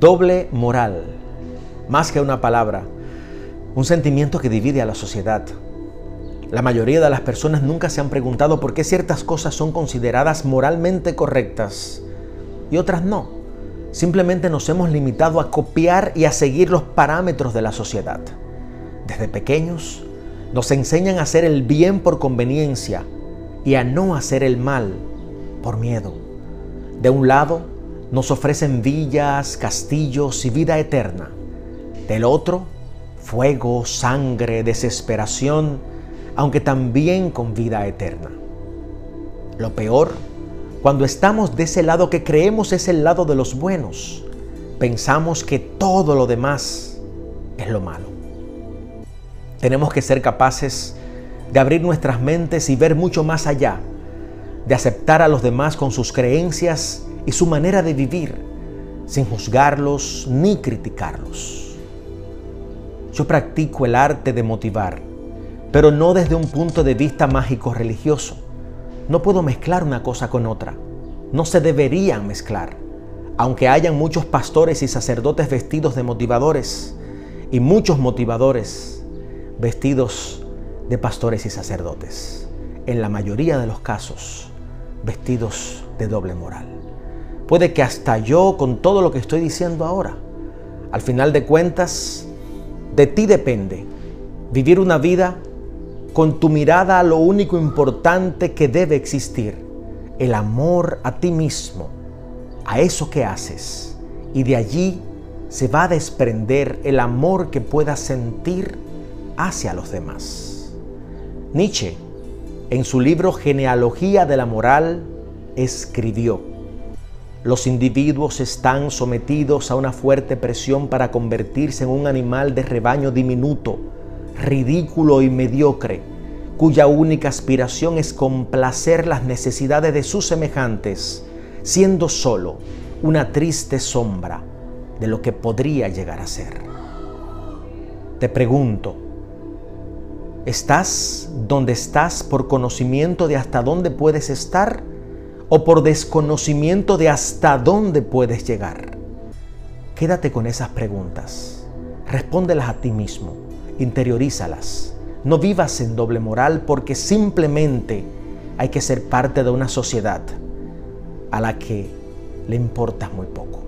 Doble moral, más que una palabra, un sentimiento que divide a la sociedad. La mayoría de las personas nunca se han preguntado por qué ciertas cosas son consideradas moralmente correctas y otras no. Simplemente nos hemos limitado a copiar y a seguir los parámetros de la sociedad. Desde pequeños nos enseñan a hacer el bien por conveniencia y a no hacer el mal por miedo. De un lado, nos ofrecen villas, castillos y vida eterna. Del otro, fuego, sangre, desesperación, aunque también con vida eterna. Lo peor, cuando estamos de ese lado que creemos es el lado de los buenos, pensamos que todo lo demás es lo malo. Tenemos que ser capaces de abrir nuestras mentes y ver mucho más allá, de aceptar a los demás con sus creencias y su manera de vivir, sin juzgarlos ni criticarlos. Yo practico el arte de motivar, pero no desde un punto de vista mágico religioso. No puedo mezclar una cosa con otra. No se deberían mezclar. Aunque hayan muchos pastores y sacerdotes vestidos de motivadores y muchos motivadores vestidos de pastores y sacerdotes. En la mayoría de los casos, vestidos de doble moral. Puede que hasta yo con todo lo que estoy diciendo ahora. Al final de cuentas, de ti depende vivir una vida con tu mirada a lo único importante que debe existir, el amor a ti mismo, a eso que haces. Y de allí se va a desprender el amor que puedas sentir hacia los demás. Nietzsche, en su libro Genealogía de la Moral, escribió, los individuos están sometidos a una fuerte presión para convertirse en un animal de rebaño diminuto, ridículo y mediocre, cuya única aspiración es complacer las necesidades de sus semejantes, siendo solo una triste sombra de lo que podría llegar a ser. Te pregunto, ¿estás donde estás por conocimiento de hasta dónde puedes estar? O por desconocimiento de hasta dónde puedes llegar? Quédate con esas preguntas. Respóndelas a ti mismo. Interiorízalas. No vivas en doble moral porque simplemente hay que ser parte de una sociedad a la que le importas muy poco.